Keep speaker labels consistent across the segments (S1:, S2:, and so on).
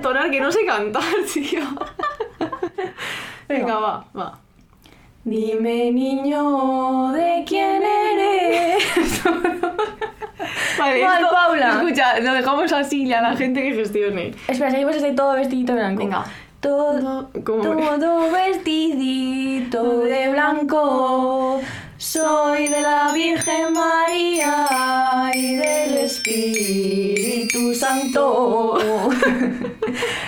S1: entonar que no sé cantar, tío. Venga, va, va.
S2: Dime, niño, ¿de quién eres?
S1: Vale,
S2: Mal,
S1: esto-
S2: Paula.
S1: Escucha, lo dejamos así y a la gente que gestione.
S2: Espera, seguimos desde todo vestidito de blanco.
S1: Venga.
S2: Todo,
S1: ¿Cómo?
S2: todo vestidito de blanco. Soy de la Virgen María y del Espíritu Santo.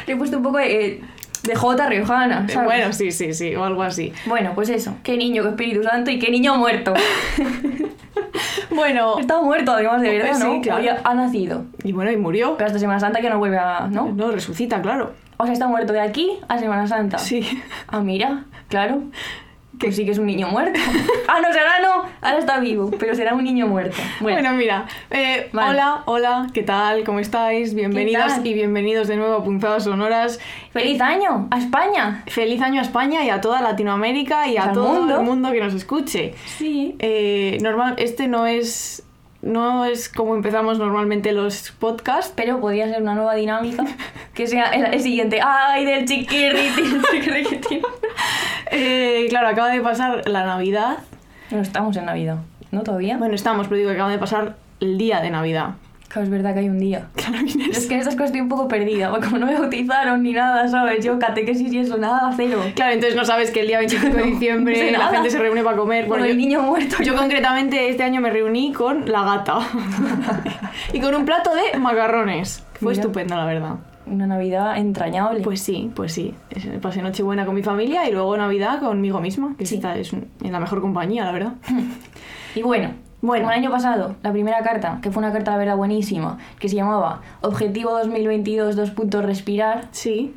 S2: Le he puesto un poco de, de Jota riojana, ¿sabes?
S1: Bueno, sí, sí, sí, o algo así.
S2: Bueno, pues eso. Qué niño, qué Espíritu Santo y qué niño muerto.
S1: Bueno,
S2: Está muerto, además, de verdad,
S1: Sí,
S2: ¿no?
S1: claro.
S2: O ya ha nacido.
S1: y bueno, y murió.
S2: Pero hasta Semana Santa que no vuelve a... ¿no?
S1: No, resucita, claro.
S2: O sea, está muerto de aquí a Semana Santa.
S1: Sí.
S2: Ah, mira, claro. Que sí que es un niño muerto. ah, no, será no. Ahora está vivo, pero será un niño muerto. Bueno,
S1: Bueno, mira, eh,
S2: Vale.
S1: hola, hola, ¿qué tal? ¿Cómo estáis? Bienvenidos
S2: tal?
S1: y bienvenidos de nuevo a Punzadas Sonoras.
S2: ¡feliz año! ¡A España!
S1: Feliz año a España y a toda Latinoamérica y a
S2: Al
S1: todo
S2: mundo.
S1: el mundo que nos escuche.
S2: Sí.
S1: Eh, normal, este no es, no es como empezamos normalmente los podcasts.
S2: Pero podría ser una nueva dinámica que sea el, el siguiente. ¡Ay, del chiquirritín! chiquirritín!
S1: Eh, claro, acaba de pasar la Navidad.
S2: No estamos en Navidad, ¿no? Todavía.
S1: Bueno, estamos, pero digo que acaba de pasar el día de Navidad.
S2: Claro, es verdad que hay un día.
S1: Claro,
S2: Es
S1: Inés.
S2: que en estas cosas estoy un poco perdida, porque como no me bautizaron ni nada, ¿sabes? Yo catequesis y eso, nada, cero.
S1: Claro, entonces no sabes que el día 25 de diciembre
S2: No sé
S1: la
S2: nada.
S1: gente se reúne para comer.
S2: Bueno, el
S1: yo,
S2: niño muerto.
S1: yo concretamente este año me reuní con la gata. y con un plato de macarrones. Fue
S2: Mira.
S1: estupendo, la verdad.
S2: Una Navidad entrañable.
S1: Pues sí, pues sí. Pasé Nochebuena con mi familia y luego Navidad conmigo misma, que
S2: Sí.
S1: esta es en la mejor compañía, la verdad.
S2: Y bueno,
S1: Bueno.
S2: como el año pasado, la primera carta, que fue una carta, la verdad, buenísima, que se llamaba Objetivo 2022, dos puntos, respirar,
S1: Sí,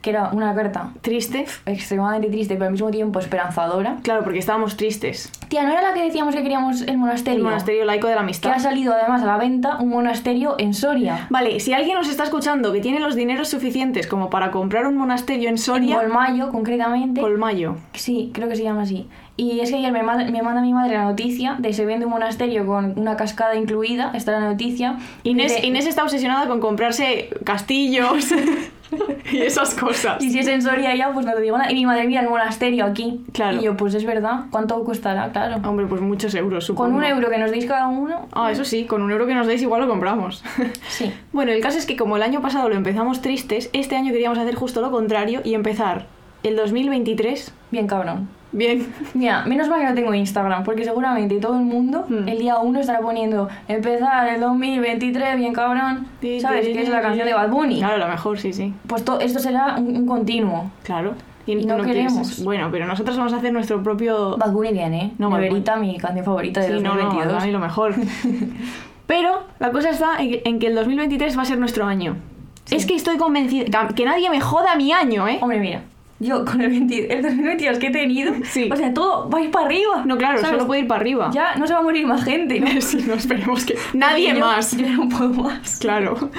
S2: que era una carta
S1: triste.
S2: extremadamente triste, pero al mismo tiempo esperanzadora.
S1: Claro, porque estábamos tristes.
S2: Tía, ¿no era la que decíamos que queríamos el monasterio?
S1: El monasterio laico de la
S2: Que
S1: amistad.
S2: ha salido además a la venta un monasterio en Soria.
S1: Vale, si alguien nos está escuchando que tiene los dineros suficientes como para comprar un monasterio en
S2: En
S1: Soria,
S2: Golmayo, concretamente.
S1: Colmayo.
S2: Sí, creo que se llama así. Y es que ayer me, me manda mi madre la noticia de se vende un monasterio con una cascada incluida, está la noticia.
S1: Inés, Inés está obsesionada con comprarse castillos y esas cosas.
S2: Y si es en Soria ya, pues no te digo nada. Y mi madre, mira, el monasterio aquí.
S1: Claro.
S2: Y yo, pues es verdad. ¿Cuánto costará? Claro.
S1: Hombre, pues muchos euros, supongo.
S2: Con un euro que nos deis cada uno.
S1: Ah, eso sí, con un euro que nos deis igual lo compramos.
S2: Sí.
S1: bueno, el caso es que como el año pasado lo empezamos tristes, este año queríamos hacer justo lo contrario y empezar el 2023
S2: Bien cabrón.
S1: Bien.
S2: Mira, menos mal que no tengo Instagram, porque seguramente todo el mundo
S1: Hmm.
S2: el día 1 estará poniendo empezar el 2023, bien cabrón. ¿Sabes? Que es la canción de Bad Bunny.
S1: Claro, lo mejor, sí, sí.
S2: Pues to- esto será un, un continuo.
S1: Claro.
S2: Y no queremos.
S1: Bueno, pero nosotros vamos a hacer nuestro propio...
S2: Bad Bunny viene, ¿eh?
S1: No,
S2: Neverita, mi canción favorita de
S1: Sí, no, no,
S2: 2022.
S1: mí lo mejor. Pero la cosa está en que, en que el 2023 va a ser nuestro año.
S2: Sí.
S1: Es que estoy convencida, que nadie me joda mi año, ¿eh?
S2: Hombre, mira, yo con el, 20 el 2022 que he tenido,
S1: Sí.
S2: o sea, todo va a ir para arriba.
S1: No, claro,
S2: ¿sabes?
S1: solo puede ir para arriba.
S2: Ya no se va a morir más gente, ¿no?
S1: Sí, no esperemos que... Nadie
S2: Yo-
S1: más.
S2: Yo no puedo más.
S1: Claro.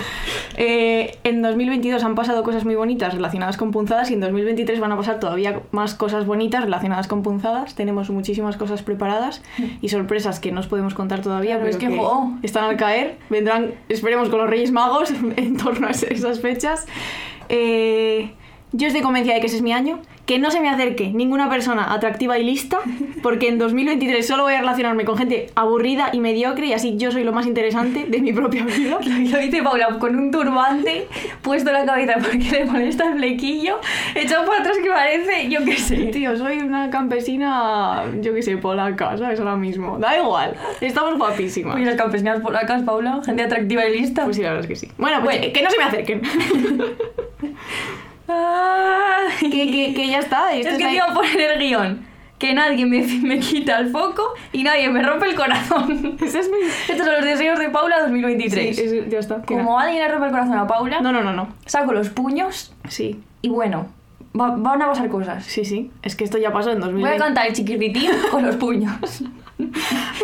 S1: Eh, en 2022 han pasado cosas muy bonitas relacionadas con punzadas y en 2023 van a pasar todavía más cosas bonitas relacionadas con punzadas. Tenemos muchísimas cosas preparadas y sorpresas que no os podemos contar todavía,
S2: Claro,
S1: pero
S2: es que, jo.
S1: están al caer. Vendrán, esperemos, con los Reyes Magos en torno a esas fechas. Eh, yo estoy convencida de que ese es mi año. Que no se me acerque ninguna persona atractiva y lista, porque en 2023 solo voy a relacionarme con gente aburrida y mediocre y así yo soy lo más interesante de mi propia vida.
S2: Lo dice Paula con un turbante puesto en la cabeza porque le molesta el flequillo, echado para atrás que parece, yo qué sé.
S1: Tío, soy una campesina, yo qué sé, polaca, ¿sabes? Ahora mismo. Da igual, estamos guapísimas.
S2: Oye, las campesinas polacas, Paula, gente atractiva y lista.
S1: Pues sí, la verdad es que sí. Bueno, pues
S2: Bueno.
S1: que no se me acerquen. Que, que, que ya está. esto
S2: Es que
S1: está
S2: te iba a poner el guion. Que nadie me, me quita el foco y nadie me rompe el corazón.
S1: Ese es mi...
S2: Estos son los deseos de Paula 2023.
S1: Sí, ese- ya está. que
S2: Como alguien le rompe el corazón a Paula,
S1: No, no, no, no.
S2: saco los puños
S1: Sí,
S2: y bueno, va- van a pasar cosas.
S1: sí, sí. Es que esto ya pasó en
S2: Voy a
S1: 2020.
S2: cantar el chiquirritín con los puños.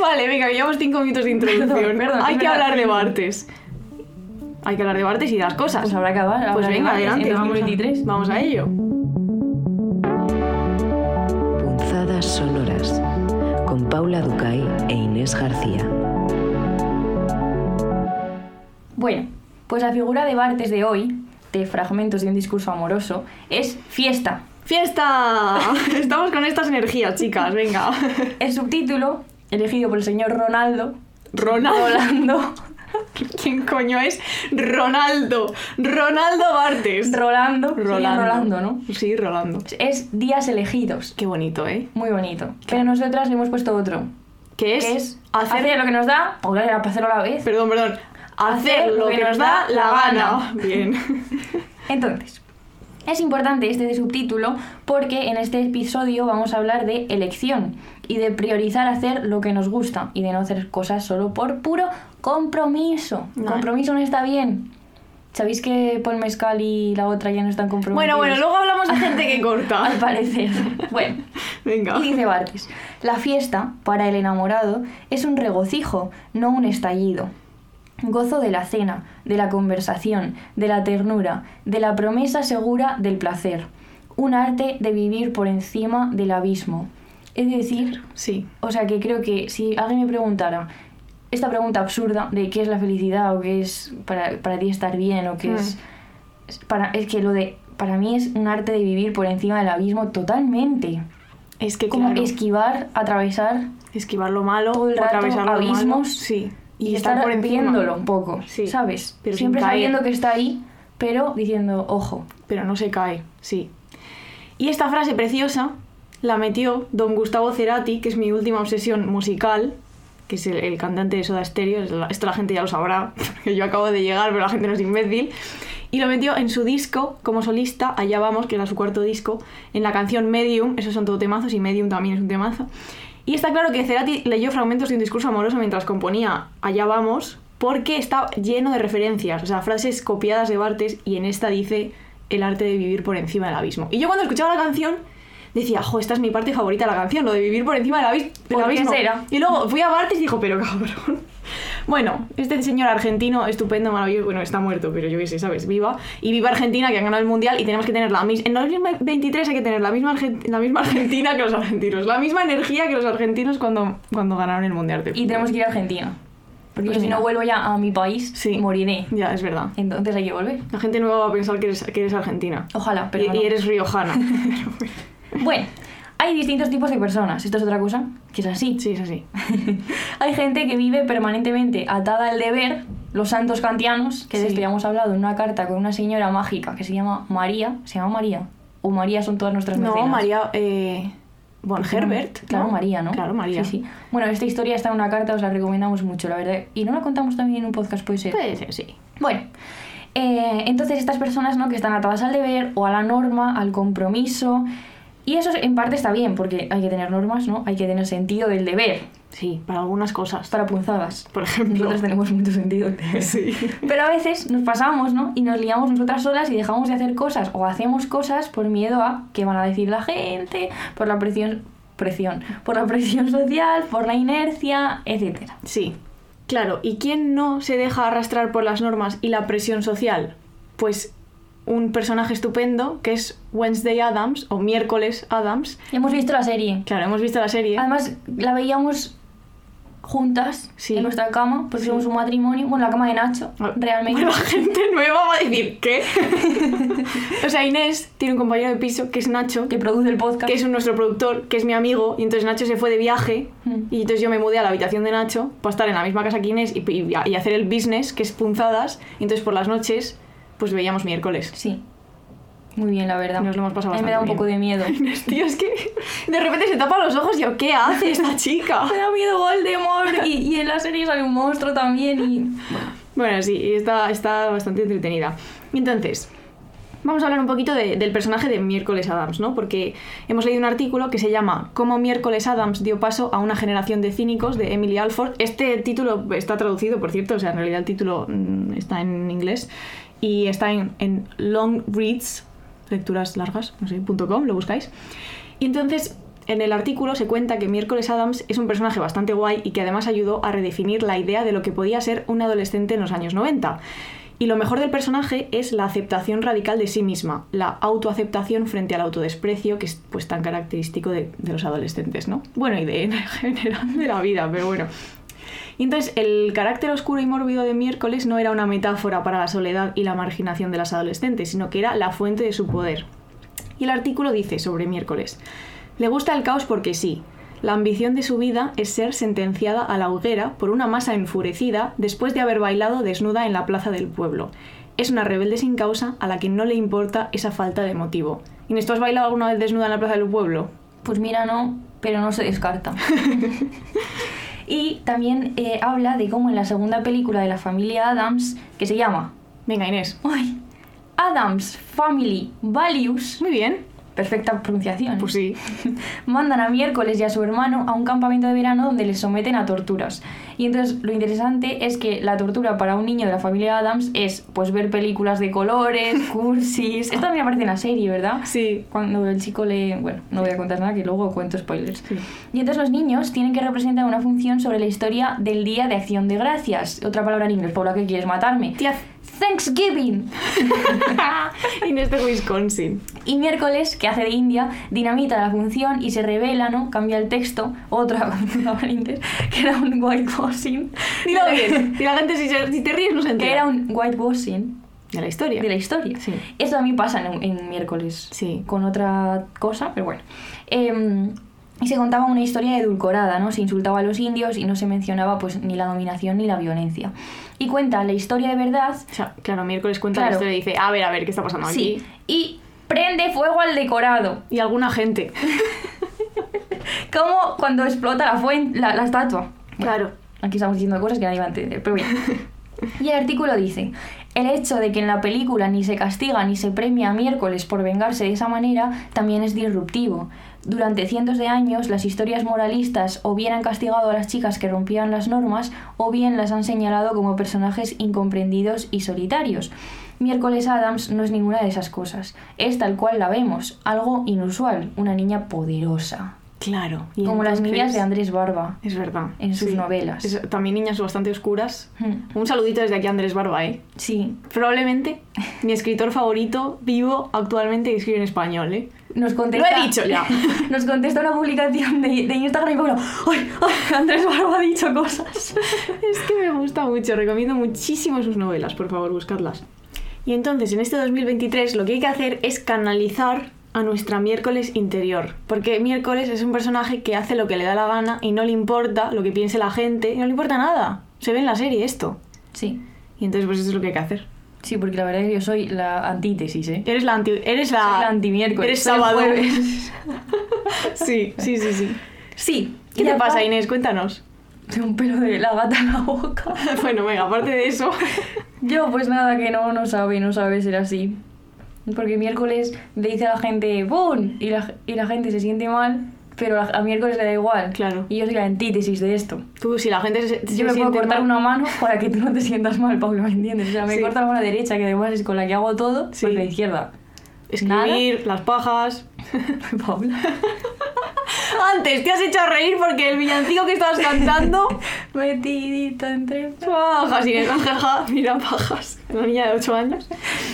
S1: Vale, venga, que llevamos cinco minutos de introducción.
S2: Perdón, perdón,
S1: Hay
S2: es
S1: que
S2: verdad.
S1: hablar de Bartes. Hay que hablar de Bartes y de las cosas.
S2: Pues habrá que hablar.
S1: Pues venga, adelante.
S2: en
S1: Vamos a,
S2: 2023.
S1: vamos a ello.
S3: Punzadas sonoras con Paula Ducay e Inés García.
S2: Bueno, pues la figura de Bartes de hoy de fragmentos de un discurso amoroso es fiesta.
S1: ¡Fiesta! Estamos con estas energías, chicas, venga.
S2: El subtítulo, elegido por el señor Ronaldo,
S1: Ronaldo.
S2: Rolando,
S1: ¿Quién coño es? Ronaldo. Ronaldo Bartes.
S2: Rolando, sería Rolando, ¿no?
S1: Sí, Rolando.
S2: Es días elegidos.
S1: Qué bonito, ¿eh?
S2: Muy bonito. Pero nosotras le hemos puesto otro.
S1: ¿Qué es?
S2: Que es hacer, lo que nos da, o para hacerlo a la vez.
S1: Perdón, perdón. Hacer lo que nos da la gana. Bien.
S2: Entonces, es importante este subtítulo porque en este episodio vamos a hablar de elección y de priorizar hacer lo que nos gusta y de no hacer cosas solo por puro compromiso. Compromiso no está bien. ¿Sabéis que Paul Mezcal y la otra ya no están comprometidos?
S1: Bueno, bueno, luego hablamos de gente que corta.
S2: Al parecer. Bueno,
S1: Venga.
S2: y dice Bartes, la fiesta, para el enamorado, es un regocijo, no un estallido. Gozo de la cena, de la conversación, de la ternura, de la promesa segura del placer. Un arte de vivir por encima del abismo. Es decir,
S1: Sí.
S2: o sea que creo que si alguien me preguntara esta pregunta absurda de qué es la felicidad o qué es para, para ti estar bien o qué es, es para es que lo de para mí es un arte de vivir por encima del abismo totalmente
S1: Es que
S2: como
S1: claro,
S2: esquivar atravesar
S1: esquivar lo malo,
S2: todo el rato
S1: atravesar lo malo.
S2: abismos
S1: Sí.
S2: Y, estar
S1: por encima.
S2: un poco
S1: Sí,
S2: sabes
S1: pero
S2: siempre sabiendo que está ahí pero diciendo ojo
S1: pero no se cae, sí. Y esta frase preciosa la metió don Gustavo Cerati, que es mi última obsesión musical, que es el, el cantante de Soda Stereo, esto la gente ya lo sabrá, que yo acabo de llegar, pero la gente no es imbécil, y lo metió en su disco como solista, Allá Vamos, que era su cuarto disco, en la canción Medium, esos son todo temazos, y Medium también es un temazo. Y está claro que Cerati leyó fragmentos de un discurso amoroso mientras componía Allá Vamos, porque está lleno de referencias, o sea, frases copiadas de Bartes, y en esta dice el arte de vivir por encima del abismo. Y yo cuando escuchaba la canción decía, jo, esta es mi parte favorita de la canción, lo de vivir por encima del, abis- del
S2: ¿Por qué
S1: abismo. Y luego fui a Bartes y dijo, pero cabrón. Bueno, este señor argentino, estupendo, maravilloso, bueno, está muerto, pero yo qué sé, ¿sabes? Viva. Y viva Argentina, que ha ganado el Mundial, y tenemos que tener la misma... En 2023 hay que tener la misma, Argen- la misma Argentina que los argentinos, la misma energía que los argentinos cuando, cuando ganaron el Mundial. de
S2: y tenemos que ir a Argentina porque
S1: Pues
S2: si no vuelvo ya a mi país
S1: Sí.
S2: moriré
S1: Ya, es verdad.
S2: entonces hay que volver
S1: La gente nueva va a pensar que eres, que eres argentina.
S2: ojalá pero
S1: y,
S2: no.
S1: y eres riojana.
S2: Bueno, hay distintos tipos de personas. Esto es otra cosa que es así.
S1: sí, es así.
S2: hay gente que vive permanentemente atada al deber, los santos kantianos, que de
S1: Sí.
S2: esto ya hemos hablado en una carta con una señora mágica que se llama María. ¿Se llama María? ¿O María son todas nuestras
S1: No,
S2: mecenas?
S1: María eh, von Herbert.
S2: Claro,
S1: ¿no?
S2: María, ¿no?
S1: Claro, María.
S2: Sí, sí. Bueno, esta historia está en una carta, os la recomendamos mucho, la verdad. Y no la contamos también en un podcast, puede ser.
S1: Puede ser, sí.
S2: Bueno, eh, entonces estas personas ¿no? que están atadas al deber o a la norma, al compromiso, y eso en parte está bien, porque hay que tener normas, ¿no? Hay que tener sentido del deber,
S1: Sí, para algunas cosas.
S2: para punzadas.
S1: Por ejemplo.
S2: Nosotros tenemos mucho sentido del deber.
S1: Sí.
S2: Pero a veces nos pasamos, ¿no? Y nos liamos nosotras solas y dejamos de hacer cosas o hacemos cosas por miedo a qué van a decir la gente, por la presión, presión, por la presión social, por la inercia, etcétera.
S1: Sí. Claro, ¿y quién no se deja arrastrar por las normas y la presión social? Pues un personaje estupendo que es Wednesday Adams o Miércoles Adams.
S2: Hemos visto la serie.
S1: Claro, hemos visto la serie.
S2: Además, la veíamos juntas
S1: Sí.
S2: en nuestra cama, porque
S1: Sí.
S2: somos un matrimonio. Bueno, la cama de Nacho,
S1: Ah,
S2: realmente.
S1: Bueno, la gente nueva va a decir, ¿qué? o sea, Inés tiene un compañero de piso que es Nacho,
S2: que produce el podcast.
S1: que es nuestro productor, que es mi amigo, y entonces Nacho se fue de viaje,
S2: Mm.
S1: y entonces yo me mudé a la habitación de Nacho para estar en la misma casa que Inés y, y- y hacer el business, que es punzadas, y entonces por las noches, pues veíamos miércoles.
S2: Sí. Muy bien, la verdad.
S1: Nos lo hemos pasado
S2: A mí me da un poco de miedo.
S1: Tío, es que de repente se tapa los ojos y yo, ¿qué hace esta chica?
S2: me da miedo Voldemort. Y, y en la serie sale un monstruo también. Y.
S1: Bueno, sí, está, está bastante entretenida. Entonces, vamos a hablar un poquito de- del personaje de Miércoles Adams, ¿no? Porque hemos leído un artículo que se llama Cómo Miércoles Adams dio paso a una generación de cínicos de Emily Alford. Este título está traducido, por cierto, o sea, en realidad el título mm, está en inglés y está en, en Long Reads, lecturas largas, no sé, .com, lo buscáis. Y entonces, en el artículo se cuenta que Miércoles Adams es un personaje bastante guay y que además ayudó a redefinir la idea de lo que podía ser un adolescente en los años 90. Y lo mejor del personaje es la aceptación radical de sí misma, la autoaceptación frente al autodesprecio, que es pues tan característico de, de los adolescentes, ¿no? Bueno, y de en general de la vida, pero bueno. Y entonces el carácter oscuro y mórbido de miércoles no era una metáfora para la soledad y la marginación de las adolescentes, sino que era la fuente de su poder. Y el artículo dice sobre miércoles, le gusta el caos porque sí. La ambición de su vida es ser sentenciada a la hoguera por una masa enfurecida después de haber bailado desnuda en la plaza del pueblo. Es una rebelde sin causa a la que no le importa esa falta de motivo. Inés, ¿tú has bailado alguna vez desnuda en la plaza del pueblo?
S2: Pues mira, no, pero no se descarta. y también eh, habla de cómo en la segunda película de la familia Adams, que se llama
S1: Venga, Inés.
S2: ay, Adams Family Values,
S1: Muy bien.
S2: Perfecta pronunciación,
S1: Pues sí.
S2: mandan a miércoles y a su hermano a un campamento de verano donde les someten a torturas. Y entonces lo interesante es que la tortura para un niño de la familia Adams es pues ver películas de colores, cursis. Esto también aparece en la serie, ¿verdad?
S1: Sí.
S2: Cuando el chico le... Bueno, no voy a contar nada que luego cuento spoilers.
S1: Sí.
S2: Y entonces los niños tienen que representar una función sobre la historia del Día de Acción de Gracias. Otra palabra en inglés, Paula, que quieres matarme?
S1: Tía,
S2: Thanksgiving.
S1: Inés de Wisconsin.
S2: Y miércoles, que hace de India, dinamita la función y se revela, ¿no? Cambia el texto, otra que era un whitewashing.
S1: Dilo bien. Y la gente, si, se- si te ríes, no se entera.
S2: Que era un whitewashing
S1: De la historia.
S2: de la historia.
S1: Sí.
S2: Esto a mí pasa en, en miércoles.
S1: Sí.
S2: Con otra cosa, pero bueno. Em, y se contaba una historia edulcorada, ¿no? Se insultaba a los indios y no se mencionaba pues ni la dominación ni la violencia. Y cuenta la historia de verdad.
S1: O sea, claro, miércoles cuenta
S2: Claro.
S1: la historia y dice, a ver, a ver, ¿qué está pasando
S2: Sí.
S1: aquí?
S2: Y prende fuego al decorado.
S1: Y alguna gente.
S2: Como cuando explota la, fuente, la, la estatua.
S1: Claro.
S2: Aquí estamos diciendo cosas que nadie va a entender, pero bien. Y el artículo dice, el hecho de que en la película ni se castiga ni se premia a miércoles por vengarse de esa manera también es disruptivo. Durante cientos de años las historias moralistas o bien han castigado a las chicas que rompían las normas o bien las han señalado como personajes incomprendidos y solitarios. Miércoles Adams no es ninguna de esas cosas. Es tal cual la vemos, algo inusual, una niña poderosa.
S1: Claro. Y
S2: Como las niñas de Andrés Barba.
S1: Es verdad.
S2: en sus novelas.
S1: Es- también niñas bastante oscuras.
S2: Hmm.
S1: Un saludito desde aquí a Andrés Barba, ¿eh?
S2: Sí,
S1: Probablemente mi escritor favorito vivo actualmente que escribe en español, ¿eh?
S2: Nos contesta,
S1: Lo he dicho ya.
S2: Nos contesta una publicación de, de Instagram y Pablo, ¡ay! ay, Andrés Barba ha dicho cosas!
S1: Es que me gusta mucho, recomiendo muchísimo sus novelas, por favor, buscadlas. Y entonces, en este 2023, lo que hay que hacer es canalizar a nuestra miércoles interior. Porque miércoles es un personaje que hace lo que le da la gana y no le importa lo que piense la gente, y no le importa nada. Se ve en la serie esto.
S2: Sí,
S1: Y entonces, pues eso es lo que hay que hacer.
S2: Sí, porque la verdad es que yo soy la antítesis, ¿eh?
S1: Eres la anti. Eres la.
S2: Soy la antimiércoles,
S1: Eres sábado. sí, sí, sí, sí.
S2: Sí.
S1: ¿Qué te pasa, Inés? Cuéntanos.
S2: Tengo un pelo de la gata en la boca.
S1: bueno, venga, aparte de eso.
S2: Yo, pues nada, que no, no sabe, no sabe ser así. Porque miércoles le dice a la gente ¡Bum! Y la, y la gente se siente mal, pero a, miércoles le da igual.
S1: Claro.
S2: Y yo soy la antítesis de esto.
S1: Tú, si la gente se, se
S2: Yo me puedo cortar
S1: mal-
S2: una mano para que tú no te sientas mal, Pablo, ¿me entiendes? O sea, me
S1: Sí.
S2: corta la mano derecha, que además es con la que hago todo,
S1: Sí.
S2: pues la izquierda.
S1: Escribir, las pajas.
S2: Paula.
S1: Antes te has hecho reír porque el villancico que estabas cantando.
S2: Metidito entre...
S1: Pajas, y jaja, mira pajas. Una niña de 8 años.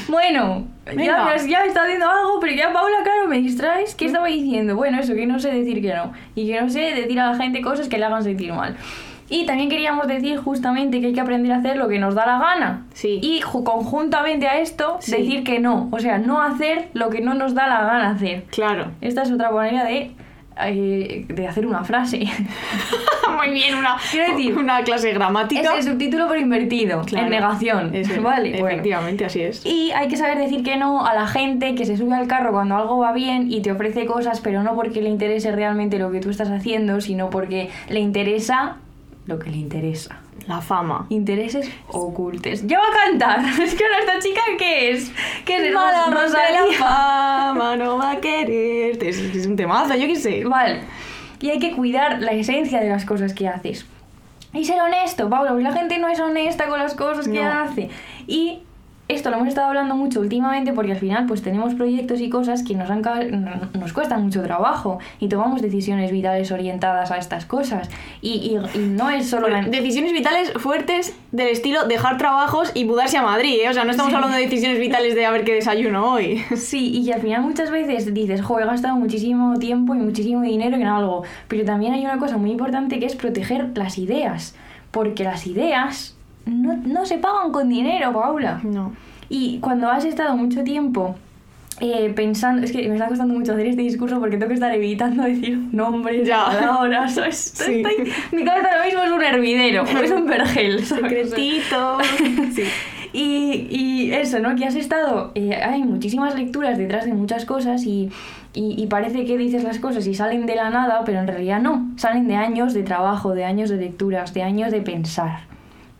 S2: Bueno,
S1: Venga.
S2: ya me está haciendo algo, pero ya Paula, claro, me distraes. ¿Qué estaba diciendo? Bueno, eso, que no sé decir que no. Y que no sé decir a la gente cosas que le hagan sentir mal. Y también queríamos decir justamente que hay que aprender a hacer lo que nos da la gana.
S1: Sí.
S2: Y ju- conjuntamente a esto,
S1: Sí.
S2: decir que no. O sea, no hacer lo que no nos da la gana hacer.
S1: Claro.
S2: Esta es otra manera de, eh, de hacer una frase.
S1: Muy bien, una,
S2: decir,
S1: una clase de
S2: es
S1: gramática.
S2: el subtítulo pero invertido,
S1: Claro.
S2: en negación.
S1: Eso,
S2: vale, bueno.
S1: Efectivamente, así es.
S2: Y hay que saber decir que no a la gente que se sube al carro cuando algo va bien y te ofrece cosas, pero no porque le interese realmente lo que tú estás haciendo, sino porque le interesa lo que le interesa.
S1: La fama.
S2: Intereses ocultes. ¡Ya va a cantar! Es que ahora esta chica, ¿qué es? ¿Qué es?
S1: Mala
S2: Ros-
S1: más de la fama no va a quererte. Es, es un temazo, yo qué sé.
S2: Vale. Y hay que cuidar la esencia de las cosas que haces. Y ser honesto, Pablo, porque la gente no es honesta con las cosas que
S1: No.
S2: hace. Y esto lo hemos estado hablando mucho últimamente porque al final pues tenemos proyectos y cosas que nos, han, nos cuestan mucho trabajo y tomamos decisiones vitales orientadas a estas cosas. Y, y- y no es solo la...
S1: Decisiones vitales fuertes del estilo dejar trabajos y mudarse a Madrid, ¿eh? O sea, no estamos
S2: Sí.
S1: hablando de decisiones vitales de a ver qué desayuno hoy.
S2: Sí, y al final muchas veces dices, jo, he gastado muchísimo tiempo y muchísimo dinero en algo, pero también hay una cosa muy importante que es proteger las ideas. porque las ideas no, no se pagan con dinero, Paula.
S1: No.
S2: Y cuando has estado mucho tiempo eh, pensando, es que me está costando mucho hacer este discurso porque tengo que estar evitando decir nombres,
S1: Ya.
S2: palabras, ¿sabes?
S1: Sí.
S2: Estoy- mi cabeza ahora mismo es un hervidero, es un vergel.
S1: Secretito. Sí.
S2: Y, y eso, ¿no? Que has estado. eh, hay muchísimas lecturas detrás de muchas cosas y, y, y parece que dices las cosas y salen de la nada, pero en realidad no. Salen de años de trabajo, de años de lecturas, de años de pensar.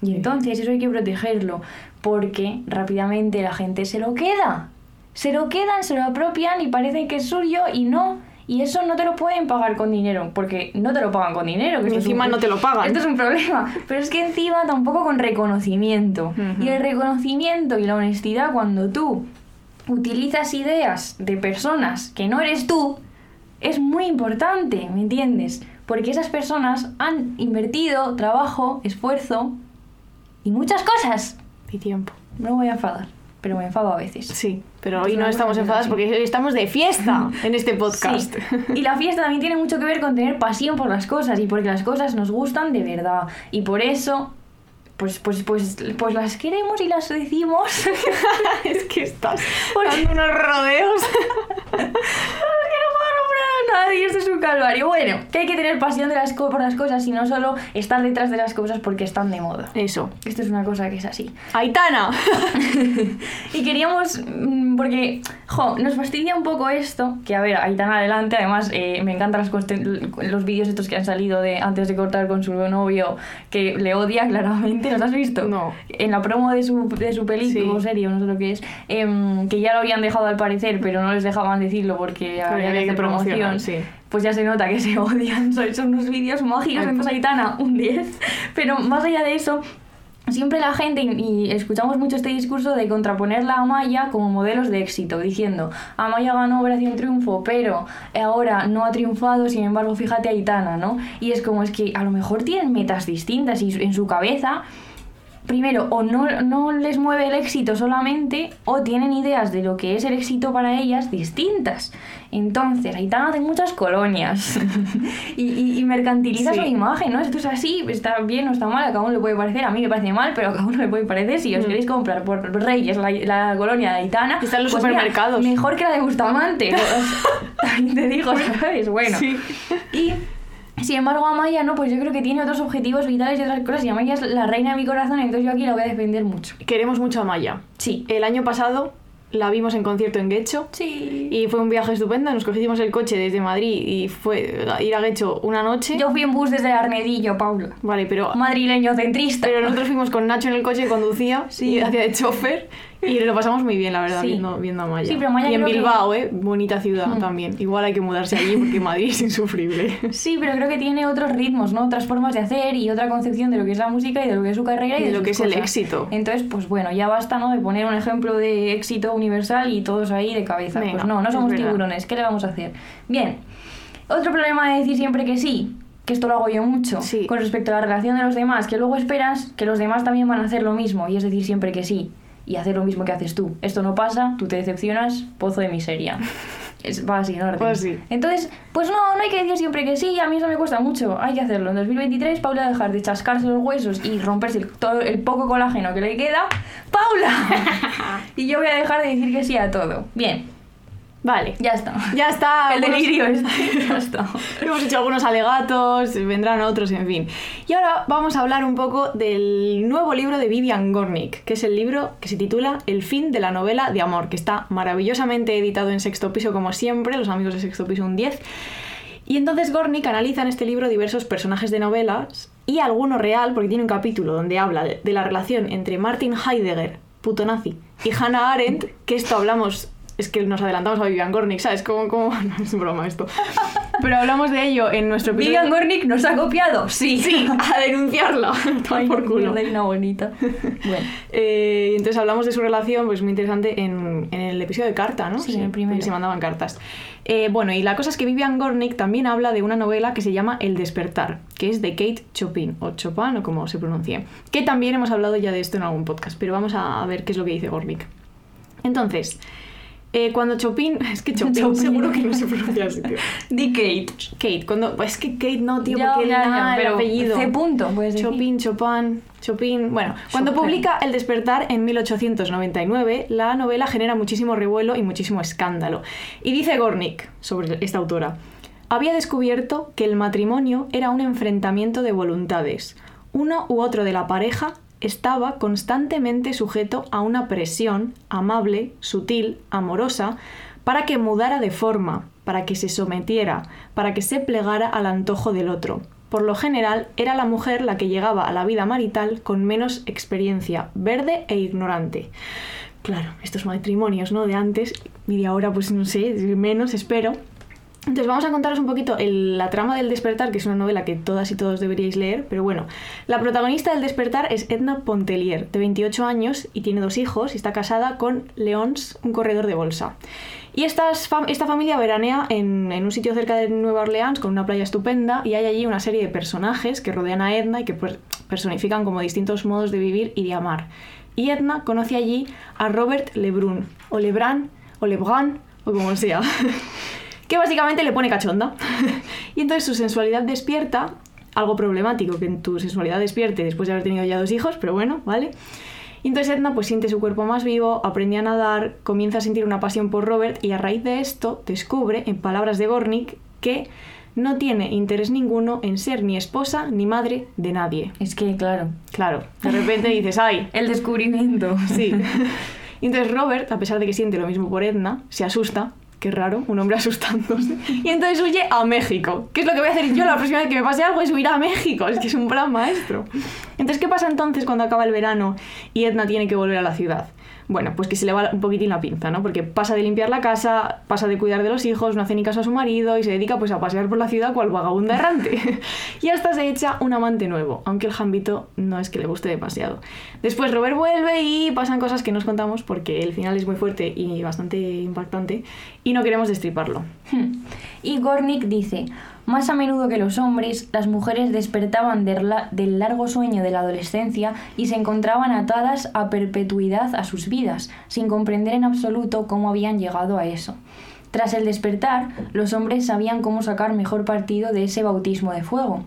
S2: Y entonces eso hay que protegerlo, porque rápidamente la gente se lo queda. Se lo quedan, se lo apropian y parece que es suyo y no. Y eso no te lo pueden pagar con dinero, porque no te lo pagan con dinero. que
S1: Y
S2: un
S1: encima no te lo pagan.
S2: Esto es un problema. Pero es que encima tampoco con reconocimiento. Y el reconocimiento y la honestidad cuando tú utilizas ideas de personas que no eres tú, es muy importante, ¿me entiendes? Porque esas personas han invertido trabajo, esfuerzo y muchas cosas.
S1: Y tiempo.
S2: No voy a enfadar, pero me enfado a veces.
S1: Sí, pero hoy no estamos enfadadas
S2: así.
S1: porque hoy estamos de fiesta en este podcast.
S2: Sí. Y la fiesta también tiene mucho que ver con tener pasión por las cosas y porque las cosas nos gustan de verdad. Y por eso, pues, pues, pues, pues las queremos y las decimos.
S1: es que estás dando unos rodeos.
S2: Es que no puedo nadie, esto es un calvario. Bueno, que hay que tener pasión de las por las cosas y no solo estar detrás de las cosas porque están de moda.
S1: Eso.
S2: Esto es una cosa que es así.
S1: Aitana.
S2: Y queríamos, mm, porque, jo, nos fastidia un poco esto, que a ver, ahí tan adelante, además eh, me encantan conste- los vídeos estos que han salido de antes de cortar con su novio, que le odia claramente, ¿los has visto?
S1: No.
S2: En la promo de su, de su película
S1: Sí.
S2: o serie, o no sé lo que es, em, que ya lo habían dejado al parecer, pero no les dejaban decirlo porque había que
S1: promocionar,
S2: promoción.
S1: sí.
S2: Pues ya se nota que se odian, son, unos vídeos mágicos,
S1: Ay,
S2: entonces Aitana, un 10. Pero más allá de eso, siempre la gente, y escuchamos mucho este discurso de contraponerla a Amaya como modelos de éxito, diciendo, Amaya ganó Operación Triunfo, pero ahora no ha triunfado, sin embargo, fíjate a Aitana, ¿no? Y es como es que a lo mejor tienen metas distintas y en su cabeza primero, o no, no les mueve el éxito solamente, o tienen ideas de lo que es el éxito para ellas distintas. Entonces, Aitana hace muchas colonias y, y- y mercantiliza
S1: Sí.
S2: su imagen, ¿no? Esto es así, está bien o está mal, a cada uno le puede parecer, a mí me parece mal, pero a cada uno le puede parecer. Si os
S1: Mm.
S2: queréis comprar por Reyes la, la colonia de Aitana,
S1: Está en los
S2: pues mira,
S1: supermercados.
S2: mejor que la de Bustamante. Pues, también te digo, ¿sabes? Bueno.
S1: Sí.
S2: Y sin embargo, Amaya no, pues yo creo que tiene otros objetivos vitales y otras cosas. Y Amaya es la reina de mi corazón, entonces yo aquí la voy a defender mucho.
S1: Queremos mucho a Maya.
S2: Sí.
S1: El año pasado la vimos en concierto en Guecho.
S2: Sí.
S1: Y fue un viaje estupendo, nos cogimos el coche desde Madrid y fue a ir a Guecho una noche.
S2: Yo fui en bus desde Arnedillo, Paula.
S1: Vale, pero,
S2: Madrileño centrista.
S1: pero nosotros fuimos con Nacho en el coche, conducía
S2: Sí.
S1: y hacía de chofer y lo pasamos muy bien, la verdad,
S2: Sí.
S1: viendo, viendo a Maya.
S2: Sí, pero Maya
S1: y en
S2: creo que-
S1: Bilbao, ¿eh? Bonita ciudad
S2: Mm.
S1: también. Igual hay que mudarse allí porque Madrid es insufrible.
S2: Sí, pero creo que tiene otros ritmos, ¿no? Otras formas de hacer y otra concepción de lo que es la música y de lo que es su carrera y de,
S1: de lo que es el
S2: cosas.
S1: éxito.
S2: Entonces, pues bueno, ya basta, ¿no? De poner un ejemplo de éxito universal y todos ahí de cabeza.
S1: Venga,
S2: pues no, no somos tiburones, ¿qué le vamos a hacer? Bien, otro problema de decir siempre que sí, que esto lo hago yo mucho,
S1: Sí.
S2: con respecto a la relación de los demás, que luego esperas que los demás también van a hacer lo mismo, y es decir siempre que sí, y hacer lo mismo que haces tú. Esto no pasa, tú te decepcionas, pozo de miseria. Es, va así, ¿no?
S1: Va así.
S2: Entonces, pues no, no hay que decir siempre que sí, a mí eso me cuesta mucho, hay que hacerlo. En 2023, Paula va a dejar de chascarse los huesos y romperse el, todo el poco colágeno que le queda. ¡Paula! y yo voy a dejar de decir que sí a todo. Bien,
S1: Vale.
S2: ya está.
S1: Ya está.
S2: El delirio este, ya está.
S1: Hemos hecho algunos alegatos, vendrán otros, en fin. Y ahora vamos a hablar un poco del nuevo libro de Vivian Gornick, que es el libro que se titula El fin de la novela de amor, que está maravillosamente editado en sexto piso, como siempre, los amigos de sexto piso un 10. Y entonces Gornick analiza en este libro diversos personajes de novelas y alguno real, porque tiene un capítulo donde habla de, de la relación entre Martin Heidegger, puto nazi, y Hannah Arendt, que esto hablamos, es que nos adelantamos a Vivian Gornick, ¿sabes? Como, como... No es broma esto. Pero hablamos de ello en nuestro episodio...
S2: ¿Vivian Gornick nos ha copiado? Sí.
S1: Sí, a denunciarla. Toma por culo.
S2: mierda, y una bonita. Bueno.
S1: Eh, entonces hablamos de su relación, pues muy interesante, en, en el episodio de carta, ¿no?
S2: Sí, en el primero.
S1: se mandaban cartas. Eh, bueno, y la cosa es que Vivian Gornick también habla de una novela que se llama El despertar, que es de Kate Chopin, o Chopin, o como se pronuncie. Que también hemos hablado ya de esto en algún podcast, pero vamos a ver qué es lo que dice Gornick. Entonces, Eh, cuando Chopin, es que Chopin,
S2: Chopin.
S1: seguro que no se pronuncia así, tío.
S2: Di Kate.
S1: Kate, cuando, es que Kate no, tío,
S2: Ya,
S1: porque
S2: ya,
S1: la-
S2: ya,
S1: el
S2: pero
S1: apellido.
S2: C punto, decir.
S1: Chopin, Chopin, Chopin. Bueno, cuando
S2: Chopin.
S1: publica El despertar en 1899, la novela genera muchísimo revuelo y muchísimo escándalo. Y dice Gornick sobre esta autora, había descubierto que el matrimonio era un enfrentamiento de voluntades. Uno u otro de la pareja estaba constantemente sujeto a una presión amable, sutil, amorosa, para que mudara de forma, para que se sometiera, para que se plegara al antojo del otro. Por lo general, era la mujer la que llegaba a la vida marital con menos experiencia, verde e ignorante. Claro, estos matrimonios, ¿no? De antes y de ahora, pues no sé, menos espero. Entonces vamos a contaros un poquito el- la trama del despertar, que es una novela que todas y todos deberíais leer, pero bueno, la protagonista del despertar es Edna Pontelier, de 28 años y tiene dos hijos y está casada con Leons, un corredor de bolsa. Y estas fam- esta familia veranea en, en un sitio cerca de Nueva Orleans con una playa estupenda y hay allí una serie de personajes que rodean a Edna y que per- personifican como distintos modos de vivir y de amar. Y Edna conoce allí a Robert Lebrun, o Lebrun, o Lebrun, o como sea. que básicamente le pone cachonda. y entonces su sensualidad despierta, algo problemático que en tu sensualidad despierte después de haber tenido ya dos hijos, pero bueno, ¿vale? Y entonces Edna pues siente su cuerpo más vivo, aprende a nadar, comienza a sentir una pasión por Robert y a raíz de esto descubre, en palabras de Gornick, que no tiene interés ninguno en ser ni esposa ni madre de nadie.
S2: Es que, claro,
S1: Claro, de repente dices, ¡ay!
S2: el descubrimiento.
S1: Sí. Y entonces Robert, a pesar de que siente lo mismo por Edna, se asusta. Qué raro, un hombre asustándose. Y entonces huye a México. ¿Qué es lo que voy a hacer yo la próxima vez que me pase algo? Es huir a México. Es que es un plan maestro. Entonces, ¿qué pasa entonces cuando acaba el verano y Edna tiene que volver a la ciudad? Bueno, pues que se le va un poquitín la pinza, ¿no? Porque pasa de limpiar la casa, pasa de cuidar de los hijos, no hace ni caso a su marido y se dedica pues a pasear por la ciudad cual vagabunda errante. y hasta se echa un amante nuevo, aunque el jambito no es que le guste demasiado. Después Robert vuelve y pasan cosas que nos contamos porque el final es muy fuerte y bastante impactante y no queremos destriparlo.
S2: Hmm. Y Gornick dice, más a menudo que los hombres, las mujeres despertaban del, la- del largo sueño de la adolescencia y se encontraban atadas a perpetuidad a sus vidas, sin comprender en absoluto cómo habían llegado a eso. Tras el despertar, los hombres sabían cómo sacar mejor partido de ese bautismo de fuego.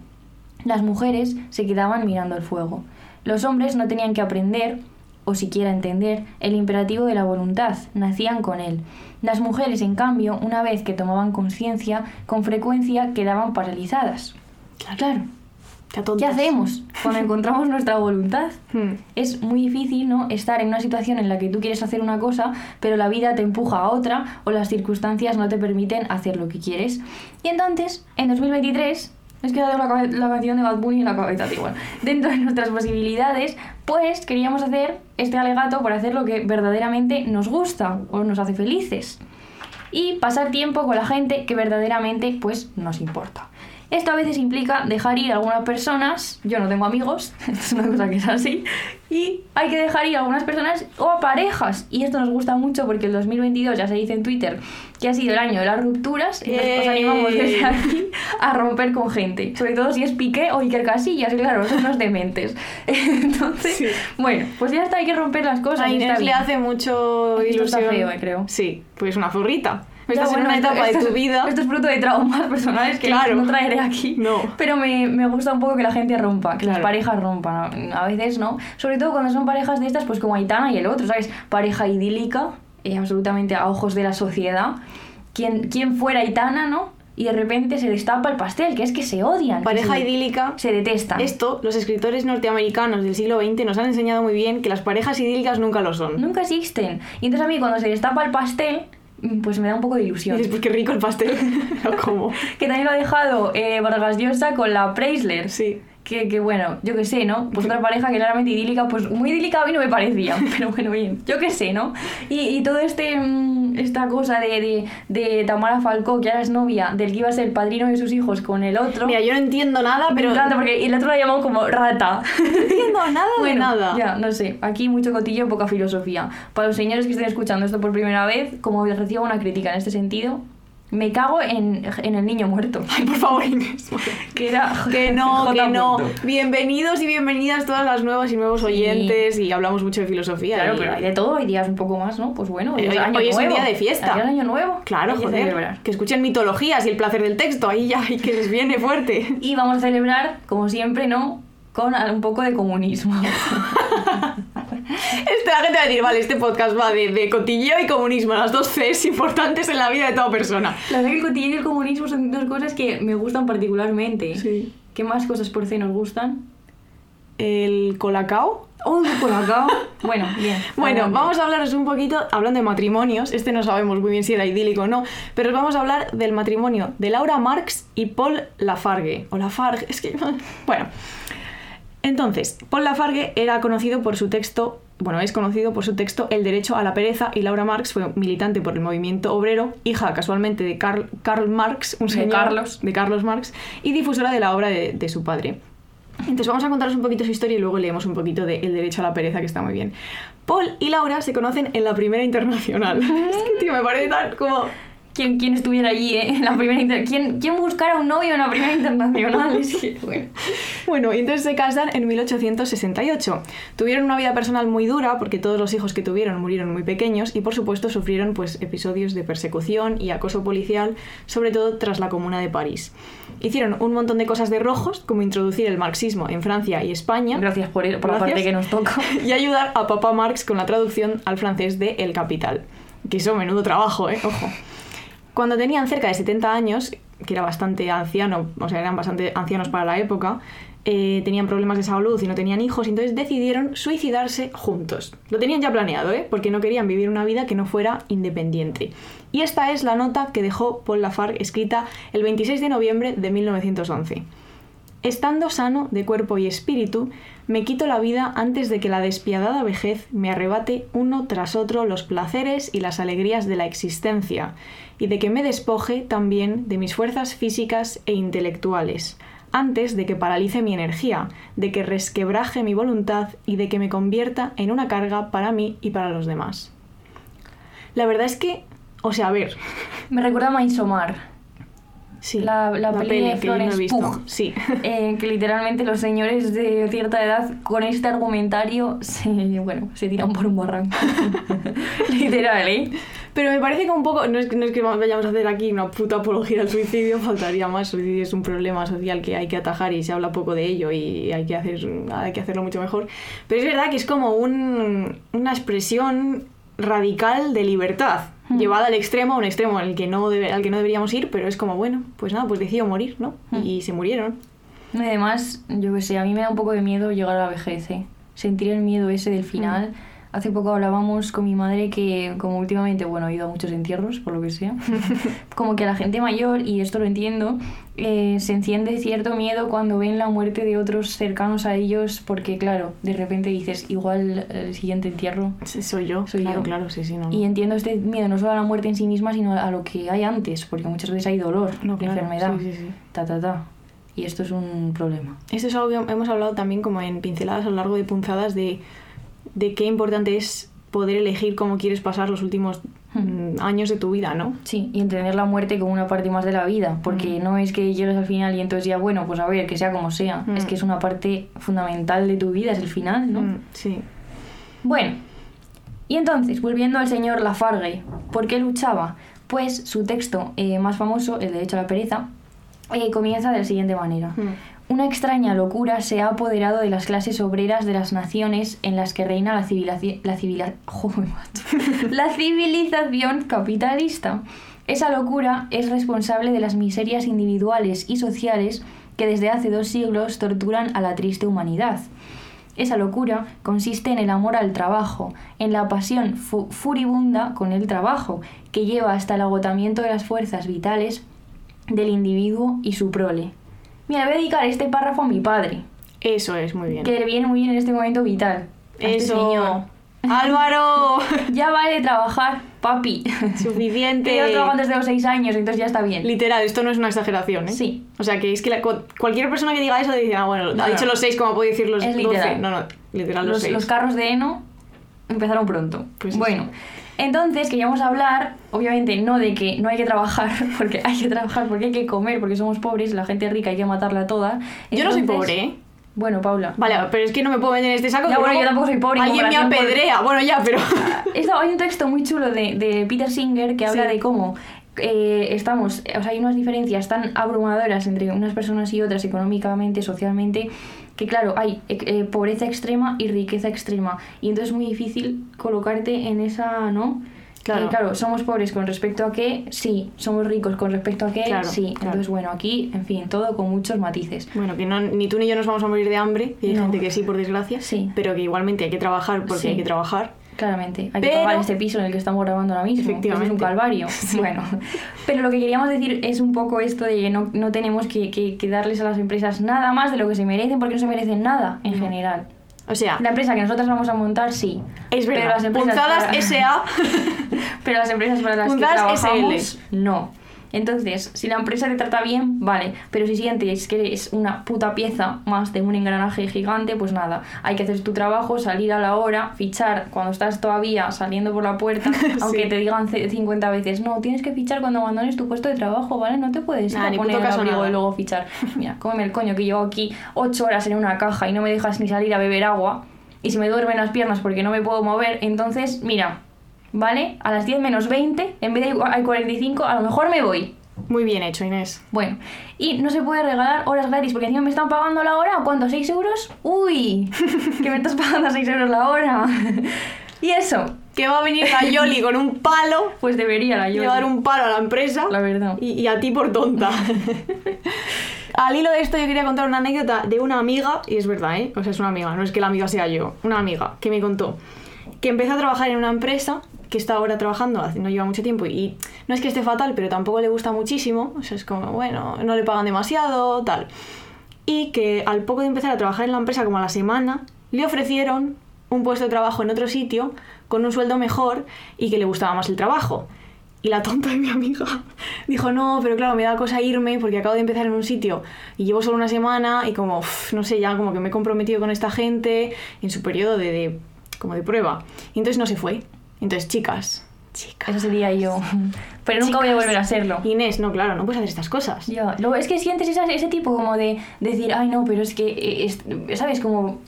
S2: Las mujeres se quedaban mirando el fuego. Los hombres no tenían que aprender, o siquiera entender, el imperativo de la voluntad, nacían con él. Las mujeres, en cambio, una vez que tomaban conciencia, con frecuencia quedaban paralizadas. Claro.
S1: Qué
S2: ¿Qué hacemos cuando encontramos nuestra voluntad?
S1: Hmm.
S2: Es muy difícil, ¿no? Estar en una situación en la que tú quieres hacer una cosa, pero la vida te empuja a otra o las circunstancias no te permiten hacer lo que quieres. Y entonces, en 2023, es que la, la canción de Bad Bunny en la cabeza, tío. Dentro de nuestras posibilidades, pues queríamos hacer este alegato por hacer lo que verdaderamente nos gusta o nos hace felices. Y pasar tiempo con la gente que verdaderamente, pues, nos importa. Esto a veces implica dejar ir a algunas personas, yo no tengo amigos, es una cosa que es así, y hay que dejar ir a algunas personas o a parejas. Y esto nos gusta mucho porque el 2022 ya se dice en Twitter que ha sido el año de las rupturas, entonces os animamos desde aquí a romper con gente, sobre todo si es Piqué o Iker Casillas, claro, son unos dementes. Entonces,
S1: Sí.
S2: bueno, pues ya está, hay que romper las cosas.
S1: A Inés le hace mucho
S2: Esto está
S1: ilusión.
S2: feo, eh, creo.
S1: Sí, pues una zorrita.
S2: Ya,
S1: Estás en
S2: bueno,
S1: una etapa
S2: esto
S1: de tu vida.
S2: Esto es fruto de traumas personales que
S1: Claro.
S2: no traeré aquí.
S1: No.
S2: Pero me, me gusta un poco que la gente rompa, que las
S1: Claro.
S2: parejas rompan. A veces no. Sobre todo cuando son parejas de estas, pues como Aitana y el otro, ¿sabes? Pareja idílica, eh, absolutamente a ojos de la sociedad. ¿Quién, quién fuera Aitana, no? Y de repente se destapa el pastel, que es que se odian.
S1: Pareja
S2: se-
S1: idílica.
S2: Se detestan.
S1: Esto, los escritores norteamericanos del siglo XX nos han enseñado muy bien que las parejas idílicas nunca lo son.
S2: Nunca existen. Y entonces a mí cuando se destapa el pastel, pues me da un poco de
S1: Y
S2: ilusión.
S1: dices, pues qué rico el pastel. ¿O cómo?
S2: Que también lo ha dejado eh, Vargas Llosa con la Preisler.
S1: Sí.
S2: Que, que bueno, yo qué sé, ¿no? Pues otra pareja que claramente idílica, pues muy idílica a mí no me parecía, pero bueno, bien, yo qué sé, ¿no? Y, y todo este, mm, esta cosa de, de, de Tamara Falcó, que ahora es novia del que iba a ser el padrino de sus hijos con el otro.
S1: Mira, yo no entiendo nada,
S2: me
S1: pero.
S2: encanta porque el otro la llamado como rata.
S1: no entiendo nada de
S2: Bueno,
S1: nada.
S2: Ya, no sé. Aquí mucho cotillo, poca filosofía. Para los señores que estén escuchando esto por primera vez, como recibo una crítica en este sentido, Me cago en, en el niño muerto.
S1: Ay, por favor, Inés.
S2: Que era.
S1: Que no, que no. Bienvenidos y bienvenidas todas las nuevas y nuevos oyentes y hablamos mucho de filosofía.
S2: Claro,
S1: y-
S2: pero hay de todo, hay días un poco más, ¿no? Pues bueno, hoy, es
S1: hoy-
S2: año
S1: hoy es un
S2: nuevo.
S1: día de fiesta.
S2: Hoy es año nuevo.
S1: Claro, joder.
S2: celebrar.
S1: Que escuchen mitologías y el placer del texto. Ahí ya hay que les viene fuerte.
S2: Y vamos a celebrar, como siempre, ¿no? Con un poco de comunismo.
S1: La gente va a decir, vale, este podcast va de, de cotilleo y comunismo, las dos Cs importantes en la vida de toda persona.
S2: La verdad que el cotidiano y el comunismo son dos cosas que me gustan particularmente.
S1: Sí.
S2: ¿Qué más cosas por C nos gustan?
S1: El colacao.
S2: ¡Oh, por acá! bueno, bien.
S1: Bueno,
S2: adelante.
S1: vamos a hablaros un poquito, hablando de matrimonios, este no sabemos muy bien si era idílico o no, pero os vamos a hablar del matrimonio de Laura Marx y Paul Lafargue. O Lafargue, es que... Bueno. Entonces, Paul Lafargue era conocido por su texto, bueno, es conocido por su texto El derecho a la pereza y Laura Marx fue militante por el movimiento obrero, hija casualmente de Karl, Karl Marx, un
S2: De
S1: señor
S2: Carlos.
S1: de Carlos Marx, y difusora de la obra de, de su padre. Entonces vamos a contaros un poquito su historia y luego leemos un poquito de El derecho a la pereza, que está muy bien. Paul y Laura se conocen en la primera internacional. es que, tío, me parece tan como...
S2: ¿Quién, quién estuviera allí, eh? En la primera inter- ¿Quién, ¿Quién buscara un novio en la primera internacional? Es que, bueno.
S1: Bueno, y entonces se casan en 1868. Tuvieron una vida personal muy dura porque todos los hijos que tuvieron murieron muy pequeños y por supuesto sufrieron pues episodios de persecución y acoso policial, sobre todo tras la Comuna de París. Hicieron un montón de cosas de rojos, como introducir el marxismo en Francia y España.
S2: Gracias por, por la
S1: Gracias.
S2: parte que nos toca.
S1: y ayudar a papá Marx con la traducción al francés de El Capital. Que eso, menudo trabajo, ¿eh? Ojo. Cuando tenían cerca de 70 años, que era bastante anciano, o sea, eran bastante ancianos para la época, eh, tenían problemas de salud y no tenían hijos, entonces decidieron suicidarse juntos. Lo tenían ya planeado, ¿eh? Porque no querían vivir una vida que no fuera independiente. Y esta es la nota que dejó Paul Lafargue escrita el 26 de noviembre de 1911. Estando sano de cuerpo y espíritu, me quito la vida antes de que la despiadada vejez me arrebate uno tras otro los placeres y las alegrías de la existencia, y de que me despoje también de mis fuerzas físicas e intelectuales, antes de que paralice mi energía, de que resquebraje mi voluntad y de que me convierta en una carga para mí y para los demás. La verdad es que, o sea, a ver,
S2: Me recuerda a Midsommar.
S1: Sí,
S2: La- la peli de
S1: que
S2: Florence
S1: visto,
S2: Pugh.
S1: sí.
S2: Eh, que literalmente los señores de cierta edad con este argumentario se, bueno, se tiran por un barranco. Literal, ¿eh?
S1: Pero me parece como un poco, no es, que- no es que vayamos a hacer aquí una puta apología al suicidio, faltaría más. El suicidio es un problema social que hay que atajar y se habla poco de ello y hay que, hacer, hay que hacerlo mucho mejor. Pero es verdad que es como un- una expresión radical de libertad, Llevada al extremo, a un extremo al que, no debe- al que no deberíamos ir, pero es como, bueno, pues nada, pues decido morir, ¿no? Y se murieron.
S2: Además, yo qué sé, a mí me da un poco de miedo llegar a la vejez, ¿eh? Sentir el miedo ese del final. Hace poco hablábamos con mi madre que, como últimamente, bueno, he ido a muchos entierros, por lo que sea, como que a la gente mayor, y esto lo entiendo, eh, se enciende cierto miedo cuando ven la muerte de otros cercanos a ellos, porque claro, de repente dices, igual el siguiente entierro.
S1: Sí, Soy yo,
S2: Soy
S1: claro,
S2: yo.
S1: claro, sí, sí, no. no.
S2: Y entiendo este miedo no solo a la muerte en sí misma, sino a lo que hay antes, porque muchas veces hay dolor,
S1: No, claro,
S2: enfermedad,
S1: sí, sí, sí.
S2: ta, ta, ta. Y esto es un problema.
S1: Esto es algo que hemos hablado también como en pinceladas a lo largo de punzadas de, de qué importante es poder elegir cómo quieres pasar los últimos
S2: Hmm.
S1: mm, años de tu vida, ¿no?
S2: Sí, y entender la muerte como una parte más de la vida, porque no es que llegues al final y entonces ya, bueno, pues a ver, que sea como sea,
S1: Mm.
S2: es que es una parte fundamental de tu vida, es el final, ¿no?
S1: Sí.
S2: Bueno, y entonces, volviendo al señor Lafargue, ¿por qué luchaba? Pues su texto eh, más famoso, El derecho a la pereza, eh, comienza de la siguiente manera. Una extraña locura se ha apoderado de las clases obreras de las naciones en las que reina la, civilizaci- la, civilización capitalista. Esa locura es responsable de las miserias individuales y sociales que desde hace dos siglos torturan a la triste humanidad. Esa locura consiste en el amor al trabajo, en la pasión fu- furibunda con el trabajo, que lleva hasta el agotamiento de las fuerzas vitales del individuo y su prole. Mira, voy a dedicar este párrafo a mi padre,
S1: Eso es, muy bien.
S2: que le viene muy bien en este momento vital. A este
S1: Eso.
S2: señor.
S1: Álvaro,
S2: Ya vale trabajar, papi.
S1: suficiente.
S2: Yo trabajo desde los seis años, entonces ya está bien.
S1: Literal, esto no es una exageración, ¿eh?
S2: Sí.
S1: O sea, que es que la- cu- cualquier persona que diga eso dice, ah, bueno,
S2: No,
S1: ha
S2: no.
S1: dicho los seis, como puede decir los
S2: Es
S1: 12.
S2: literal.
S1: No, no, literal los,
S2: Los,
S1: seis.
S2: los carros de heno empezaron pronto.
S1: Pues
S2: bueno, Entonces queríamos hablar, obviamente, no de que no hay que trabajar, porque hay que trabajar, porque hay que comer, porque somos pobres, la gente rica hay que matarla toda.
S1: Yo no soy
S2: Entonces-
S1: pobre, ¿eh?
S2: Bueno, Paula.
S1: Vale, pero es que no me puedo meter en este saco.
S2: Ya, bueno, yo tampoco soy pobre en
S1: Alguien me apedrea. Bueno, ya, pero...
S2: Esto, hay un texto muy chulo de, de Peter Singer que habla
S1: Sí.
S2: de cómo eh, estamos, o sea, hay unas diferencias tan abrumadoras entre unas personas y otras económicamente, socialmente, que claro, hay eh, eh, pobreza extrema y riqueza extrema. Y entonces es muy difícil colocarte en esa, ¿no?
S1: Claro.
S2: Eh, claro, somos pobres con respecto a qué, sí, somos ricos con respecto a qué,
S1: Claro,
S2: sí.
S1: claro.
S2: Entonces, bueno, aquí, en fin, todo con muchos matices.
S1: Bueno, que no, ni tú ni yo nos vamos a morir de hambre. Y hay
S2: No.
S1: gente que sí, por desgracia.
S2: Sí.
S1: Pero que igualmente hay que trabajar porque
S2: Sí.
S1: hay que trabajar.
S2: Claramente, hay
S1: Pero-
S2: que pagar este piso en el que estamos grabando ahora mismo.
S1: Efectivamente.
S2: Es un calvario. Bueno, pero lo que queríamos decir es un poco esto de que no, no tenemos que, que- que darles a las empresas nada más de lo que se merecen porque no se merecen nada en general.
S1: O sea,
S2: La empresa que nosotros vamos a montar, sí.
S1: es
S2: Pero
S1: verdad.
S2: las empresas
S1: Punzadas
S2: para-
S1: S.A.
S2: Pero las empresas para las
S1: Puntadas
S2: que trabajamos, no. Entonces, si la empresa te trata bien, vale. Pero si sientes que eres una puta pieza más de un engranaje gigante, pues nada. Hay que hacer tu trabajo, salir a la hora, fichar cuando estás todavía saliendo por la puerta, aunque te digan ce- 50 veces, no, tienes que fichar cuando abandones tu puesto de trabajo, ¿vale? No te puedes ir
S1: Nah,
S2: a
S1: ni
S2: poner el
S1: caso
S2: abrigo
S1: nada.
S2: y luego fichar. Mira, cómeme el coño que llevo aquí 8 horas en una caja y no me dejas ni salir a beber agua. Y se me duermen las piernas porque no me puedo mover, entonces, mira, ¿vale? A las 10 menos 20, en vez de hay 45, a lo mejor me voy.
S1: Muy bien hecho, Inés.
S2: Bueno, y no se puede regalar horas gratis porque encima me están pagando la hora, ¿cuánto? ¿6 euros? ¡Uy! Que me estás pagando 6 euros la hora. y eso,
S1: Que va a venir la Yoli con un palo.
S2: pues debería la
S1: y
S2: yo.
S1: le va a dar un palo a la empresa.
S2: La verdad.
S1: Y, y a ti por tonta. Al hilo de esto yo quería contar una anécdota de una amiga, y es verdad, ¿eh? O sea, es una amiga, no es que la amiga sea yo, una amiga que me contó que empezó a trabajar en una empresa que está ahora trabajando, no lleva mucho tiempo, y no es que esté fatal, pero tampoco le gusta muchísimo, o sea, es como, bueno, no le pagan demasiado, tal. Y que al poco de empezar a trabajar en la empresa, como a la semana, le ofrecieron un puesto de trabajo en otro sitio con un sueldo mejor y que le gustaba más el trabajo. Y la tonta de mi amiga dijo, no, pero claro, me da cosa irme porque acabo de empezar en un sitio y llevo solo una semana y como, uf, no sé, ya como que me he comprometido con esta gente en su periodo de, de- como de prueba. Y entonces no se fue. Entonces, chicas, chicas.
S2: Eso sería yo. Pero nunca voy a
S1: chicas.
S2: volver a serlo.
S1: Inés, no, claro, no puedes hacer estas cosas.
S2: Ya, luego es que sientes esa- ese tipo como de decir, ay no, pero es que, eh, es- ¿sabes? Como,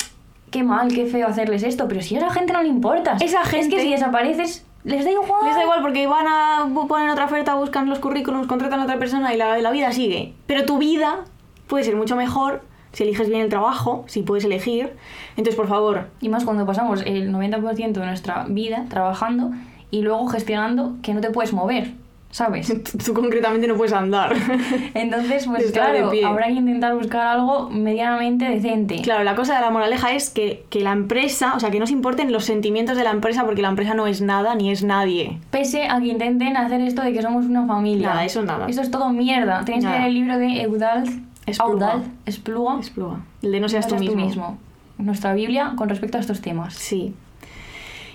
S2: qué mal, qué feo hacerles esto, pero si a esa gente no le importa.
S1: Esa
S2: Es
S1: gente-
S2: que si desapareces, les da igual.
S1: Les da igual porque van a poner otra oferta, buscan los currículums, contratan a otra persona y la, la vida sigue. Pero tu vida puede ser mucho mejor si eliges bien el trabajo, si puedes elegir. Entonces, por favor,
S2: Y más cuando pasamos el 90% de nuestra vida trabajando y luego gestionando que no te puedes mover, ¿sabes?
S1: tú, concretamente no puedes andar.
S2: Entonces, pues claro, habrá que intentar buscar algo medianamente decente.
S1: Claro, la cosa de la moraleja es que, que la empresa, o sea, que no se importen los sentimientos de la empresa porque la empresa no es nada ni es nadie.
S2: Pese a que intenten hacer esto de que somos una familia.
S1: Nada, eso nada.
S2: Eso es todo mierda. Tenéis que leer el libro de Eudald
S1: Espluga.
S2: Audal Espluga.
S1: Es prueba. El de no seas
S2: No
S1: tú mismo.
S2: Nuestra Biblia con respecto a estos temas.
S1: Sí.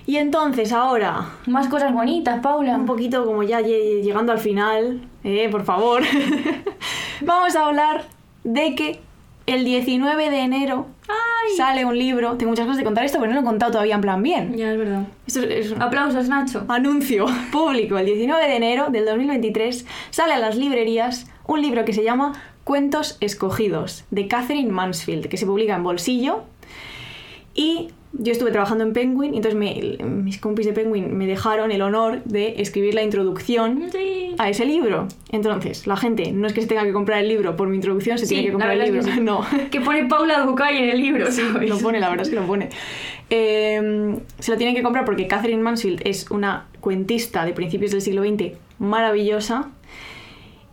S1: Y entonces, ahora,
S2: Más cosas bonitas, Paula.
S1: un poquito como ya lle- llegando al final, eh, por favor, vamos a hablar de que el 19 de enero sale un libro. Tengo muchas cosas de contar esto, pero no lo he contado todavía en plan bien.
S2: Ya, es verdad.
S1: Esto es, es un
S2: Aplausos, Nacho.
S1: anuncio público. El 19 de enero del 2023 sale a las librerías un libro que se llama Cuentos Escogidos, de Catherine Mansfield, que se publica en bolsillo. Y yo estuve trabajando en Penguin, y entonces me- mis compis de Penguin me dejaron el honor de escribir la introducción
S2: Sí.
S1: a ese libro. Entonces, la gente no es que se tenga que comprar el libro por mi introducción, se
S2: Sí,
S1: tiene que comprar el libro.
S2: es que sí.
S1: No.
S2: Que pone Paula Ducay en el libro, ¿sabes?
S1: Lo pone, la verdad es que lo pone. Eh, se lo tienen que comprar porque Catherine Mansfield es una cuentista de principios del siglo XX maravillosa.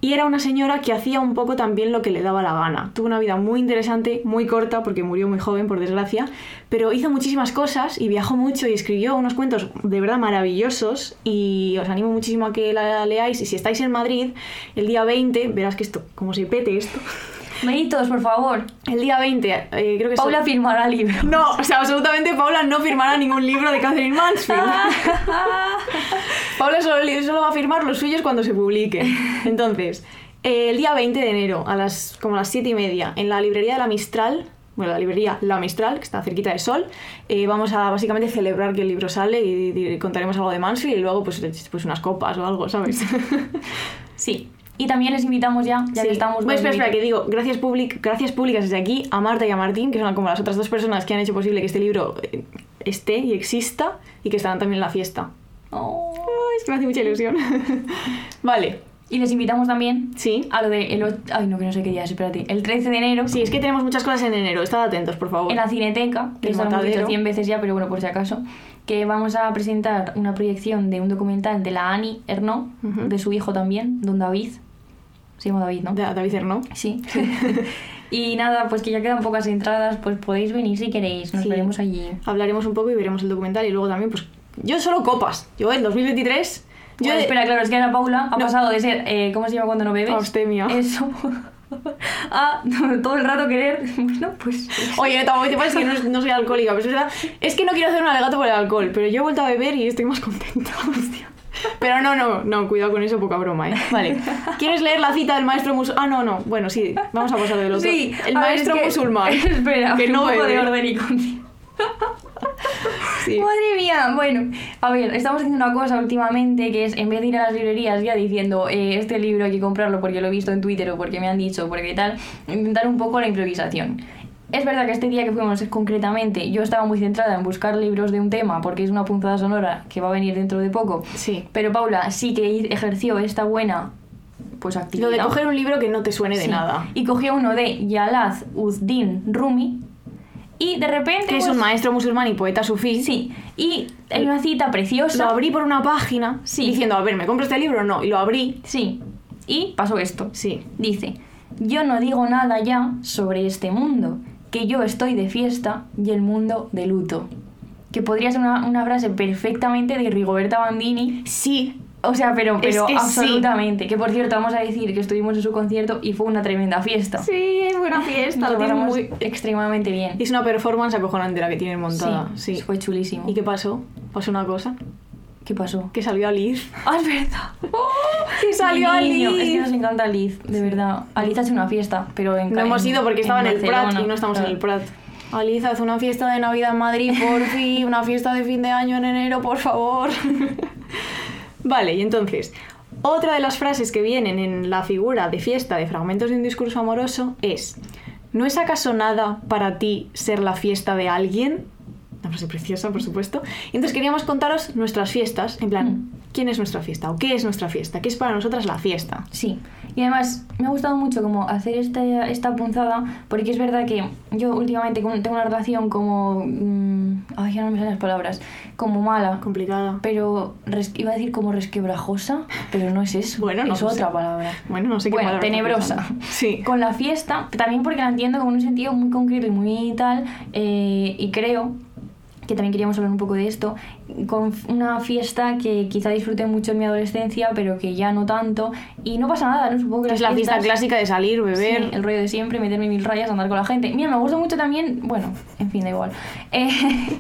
S1: Y era una señora que hacía un poco también lo que le daba la gana. Tuvo una vida muy interesante, muy corta, porque murió muy joven, por desgracia, pero hizo muchísimas cosas y viajó mucho y escribió unos cuentos de verdad maravillosos. Y os animo muchísimo a que la leáis. Y si estáis en Madrid, el día 20, verás que esto, como se pete esto.
S2: Venid todos, por favor.
S1: El día 20, eh, creo que
S2: Paula firmará el libro.
S1: no, o sea, absolutamente Paula no firmará ningún libro de Catherine Mansfield. Paula solo, va a firmar los suyos cuando se publique. Entonces, eh, el día 20 de enero, a las, como a las 7 y media, en la librería de la Mistral, bueno, la librería La Mistral, que está cerquita de Sol. Eh, vamos a básicamente celebrar que el libro sale y, y contaremos algo de Mansfield y luego pues, pues unas copas o algo, ¿sabes?
S2: Sí. Y también les invitamos ya, ya
S1: Sí.
S2: que estamos...
S1: Bueno, espera, espera, que digo, gracias, public, gracias públicas desde aquí a Marta y a Martín, que son como las otras dos personas que han hecho posible que este libro eh, esté y exista y que estarán también en la fiesta.
S2: Oh.
S1: Es que me hace mucha ilusión. vale,
S2: Y les invitamos también
S1: sí.
S2: a lo de... El, o- ay, no, que no sé qué día es, espérate. El 13 de enero,
S1: Sí, es que tenemos muchas cosas en enero, estad atentos, por favor.
S2: en la Cineteca, que lo hemos dicho
S1: Matadero.
S2: 100 veces ya, pero bueno, por si acaso, que vamos a presentar una proyección de un documental de la Annie Ernaux,
S1: Ujú.
S2: de su hijo también, don David. Se llama David, ¿no?
S1: Da- David Erno.
S2: Sí. y nada, pues que ya quedan pocas entradas, pues podéis venir si queréis, nos
S1: Sí.
S2: veremos allí.
S1: Hablaremos un poco y veremos el documental y luego también, pues, yo solo copas. Yo en 2023... Yo
S2: Bueno,
S1: de-
S2: espera, claro, es que Ana Paula ha
S1: No.
S2: pasado de ser, eh, ¿cómo se llama cuando no bebes?
S1: Abstemia.
S2: Eso. a todo el rato querer, bueno, pues...
S1: Oye, tampoco te pases que no, no soy alcohólica, pero es verdad. Es que no quiero hacer un alegato por el alcohol, pero yo he vuelto a beber y estoy más contenta. hostia. Pero no, no, no, cuidado con eso, poca broma, ¿eh? Vale. ¿Quieres leer la cita del maestro musulmán? Ah, no, no. Bueno, sí, vamos a pasar del otro.
S2: Sí,
S1: el
S2: ver,
S1: maestro
S2: es que-
S1: musulmán.
S2: Espera,
S1: que no
S2: un poco
S1: bebe.
S2: de orden y conciencia.
S1: Sí.
S2: Madre mía, bueno, a ver, estamos haciendo una cosa últimamente que es en vez de ir a las librerías ya diciendo eh, este libro hay que comprarlo porque lo he visto en Twitter o porque me han dicho, porque tal, intentar un poco la improvisación. Es verdad que este día que fuimos concretamente yo estaba muy centrada en buscar libros de un tema porque es una punzada sonora que va a venir dentro de poco.
S1: Sí.
S2: Pero Paula sí que ejerció esta buena pues actividad.
S1: Lo de coger un libro que no te suene de nada.
S2: Y cogió uno de Yalaz Uddin Rumi y de repente...
S1: Que es
S2: pues,
S1: un maestro musulmán y poeta sufí.
S2: Sí, y hay una cita preciosa.
S1: Lo abrí por una página
S2: Sí.
S1: diciendo, a ver, ¿me compro este libro o no? Y lo abrí.
S2: Sí, y pasó esto.
S1: Sí.
S2: Dice, yo no digo nada ya sobre este mundo, que yo estoy de fiesta y el mundo de luto. Que podría ser una, una frase perfectamente de Rigoberta Bandini.
S1: Sí.
S2: O sea, pero, pero
S1: que sí.
S2: absolutamente. Que por cierto, vamos a decir que estuvimos en su concierto y fue una tremenda fiesta.
S1: Sí, es buena fiesta. Lo
S2: pasamos
S1: muy-
S2: extremadamente bien.
S1: Es una performance acojonante la que tienen montada. Sí.
S2: fue chulísimo.
S1: ¿Y qué pasó? Pasó una cosa.
S2: ¿Qué pasó?
S1: Que salió a Liz.
S2: Ah, es verdad.
S1: Que salió a. Liz.
S2: Es que nos encanta Liz, de verdad. A Liz hace una fiesta, pero en
S1: No hemos ido porque estaba en, el Prat y no estamos
S2: claro.
S1: en el Prat. Aliz, haz una fiesta de Navidad en Madrid, por fin. Una fiesta de fin de año en enero, por favor. vale, y entonces, otra de las frases que vienen en la figura de fiesta de fragmentos de un discurso amoroso es: ¿No es acaso nada para ti ser la fiesta de alguien? Una frase preciosa, por supuesto. Y entonces queríamos contaros nuestras fiestas, en plan,
S2: Mm.
S1: ¿quién es nuestra fiesta? ¿O qué es nuestra fiesta? ¿Qué es para nosotras la fiesta?
S2: Sí, y además me ha gustado mucho como hacer esta, esta punzada, porque es verdad que yo últimamente tengo una relación como... mm, ay, ya no me salen las palabras. Como mala.
S1: Complicada.
S2: Pero res- iba a decir como resquebrajosa, pero no es eso.
S1: Bueno, no
S2: es otra
S1: sé.
S2: palabra.
S1: Bueno, no sé qué
S2: Bueno,
S1: palabra
S2: tenebrosa.
S1: Sí.
S2: Con la fiesta, también porque la entiendo como en un sentido muy concreto y muy tal, eh, y creo que también queríamos hablar un poco de esto, con una fiesta que quizá disfruté mucho en mi adolescencia, pero que ya no tanto, y no pasa nada, ¿no? Supongo que
S1: Es la fiesta clásica de salir, beber.
S2: Sí, el rollo de siempre, meterme mil rayas, andar con la gente. Mira, me gusta mucho también, bueno, en fin, da igual. Eh,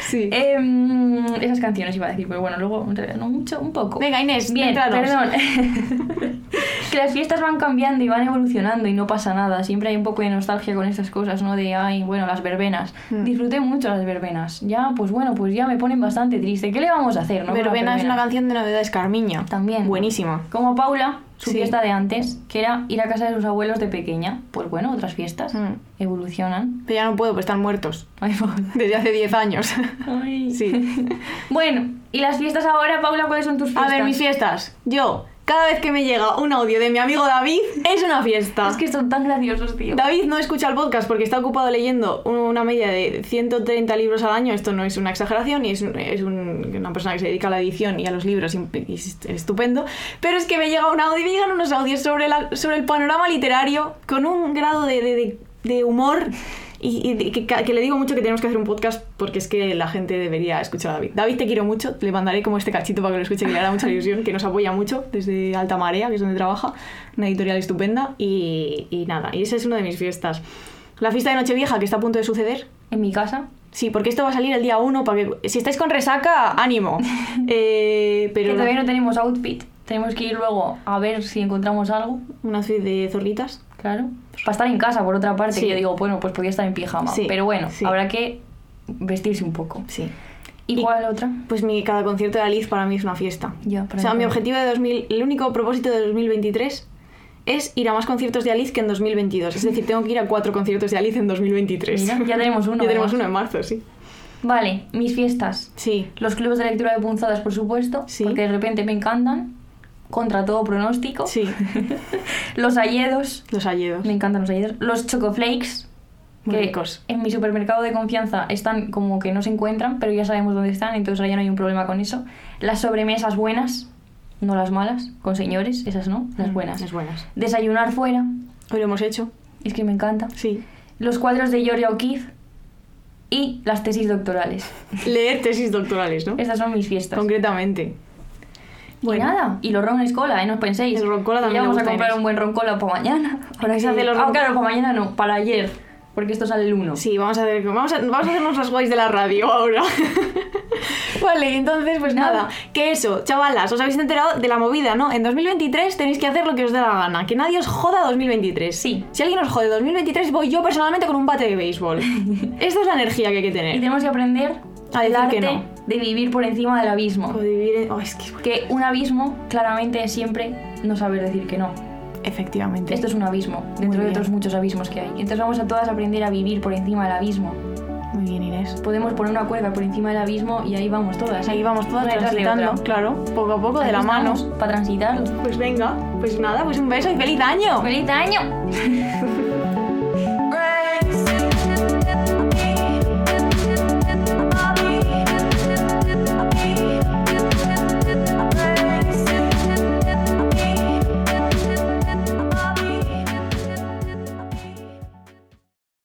S1: Sí.
S2: em, esas canciones iba a decir, pero bueno, luego, en realidad, no mucho, un poco.
S1: Venga, Inés,
S2: Bien,
S1: céntranos.
S2: perdón. que las fiestas van cambiando y van evolucionando y no pasa nada. Siempre hay un poco de nostalgia con estas cosas, ¿no? De, ay, bueno, las verbenas.
S1: Mm.
S2: Disfruté mucho las verbenas. Ya, pues bueno, pues ya me ponen bastante triste. ¿Qué le vamos a hacer, no?
S1: Verbena es una canción de novedades Carmiña.
S2: También.
S1: Buenísima.
S2: Como Paula, su
S1: Sí.
S2: fiesta de antes, que era ir a casa de sus abuelos de pequeña. Pues bueno, otras fiestas
S1: Mm.
S2: evolucionan.
S1: Pero ya no puedo, pues están muertos.
S2: Ay.
S1: Desde hace 10 años.
S2: Ay.
S1: Sí.
S2: Bueno, ¿y las fiestas ahora, Paula, cuáles son tus
S1: A
S2: fiestas?
S1: ver, mis fiestas. Yo, cada vez que me llega un audio de mi amigo David, es una fiesta.
S2: Es que son tan graciosos, tío.
S1: David no escucha el podcast porque está ocupado leyendo una media de 130 libros al año. Esto no es una exageración y es, un- es un- una persona que se dedica a la edición y a los libros y, y es estupendo. Pero es que me llega un audio, me llegan unos audios sobre, la- sobre el panorama literario con un grado de, de- de- de humor. Y, y que, que le digo mucho que tenemos que hacer un podcast porque es que la gente debería escuchar a David. David, te quiero mucho. Le mandaré como este cachito para que lo escuche, que le hará mucha ilusión, que nos apoya mucho desde Alta Marea, que es donde trabaja. Una editorial estupenda. Y, y nada, y esa es una de mis fiestas. La fiesta de Nochevieja, que está a punto de suceder.
S2: En mi casa,
S1: Sí, porque esto va a salir el día 1 para que... Si estáis con resaca, ánimo. Eh, pero
S2: que todavía no tenemos outfit. Tenemos que ir luego a ver si encontramos algo.
S1: una outfit de zorritas.
S2: Claro. Para estar en casa, por otra parte,
S1: Sí.
S2: que yo digo, bueno, pues podía estar en pijama.
S1: Sí,
S2: Pero bueno,
S1: sí.
S2: habrá que vestirse un poco.
S1: Sí.
S2: ¿Y, cuál otra?
S1: Pues mi, cada concierto de Alice para mí es una fiesta.
S2: Ya,
S1: O
S2: para
S1: sea,
S2: mí
S1: mi objetivo de 2000, el único propósito de 2023 es ir a más conciertos de Alice que en 2022. Es decir, tengo que ir a cuatro conciertos de Alice en 2023.
S2: Mira, ya tenemos uno,
S1: ya tenemos uno en marzo, sí.
S2: Vale, mis fiestas.
S1: Sí.
S2: Los clubes de lectura de punzadas, por supuesto,
S1: Sí.
S2: porque de repente me encantan. Contra todo pronóstico.
S1: Sí.
S2: Los alledos.
S1: Los alledos.
S2: Me encantan los alledos. Los chocoflakes.
S1: Muy
S2: que
S1: ricos.
S2: en mi supermercado de confianza están como que no se encuentran, pero ya sabemos dónde están, entonces ahora ya no hay un problema con eso. Las sobremesas buenas, no las malas, con señores, esas no, las
S1: Mm,
S2: buenas.
S1: Las buenas.
S2: Desayunar fuera,
S1: Hoy lo hemos hecho.
S2: es que me encanta.
S1: Sí.
S2: Los cuadros de Georgia O'Keeffe y las tesis doctorales.
S1: Leer tesis doctorales, ¿no?
S2: Estas son mis fiestas.
S1: Concretamente.
S2: Y nada, y los ron escola, ¿eh? No os penséis.
S1: El roncola
S2: Que
S1: también
S2: ya vamos a comprar un buen roncola para mañana. Ahora
S1: que hacer los
S2: Ah,
S1: ron-
S2: claro, para mañana no, para ayer. Porque esto sale el 1.
S1: Sí, vamos a, hacer, vamos, a, vamos a hacernos las guays de la radio ahora. vale, entonces, pues
S2: Nada.
S1: nada. Que eso, chavalas, os habéis enterado de la movida, ¿no? En 2023 tenéis que hacer lo que os dé la gana. Que nadie os joda 2023.
S2: Sí.
S1: Si alguien os jode 2023, voy yo personalmente con un bate de béisbol. Esta es la energía que hay que
S2: Y
S1: tener.
S2: tenemos que aprender
S1: A
S2: el
S1: decir
S2: arte
S1: que no.
S2: de vivir por encima del abismo.
S1: O vivir en- oh, es que...
S2: Que un abismo claramente es siempre no saber decir que no.
S1: Efectivamente.
S2: Esto es un abismo, dentro de otros muchos abismos que hay. Entonces vamos a todas aprender a vivir por encima del abismo.
S1: Muy bien, Inés.
S2: Podemos poner una cuerda por encima del abismo y ahí vamos todas. ¿eh?
S1: Ahí vamos todas transitando, claro, poco a poco, de la mano.
S2: Para transitar.
S1: Pues venga, pues nada, pues un beso y feliz año.
S2: ¡Feliz año!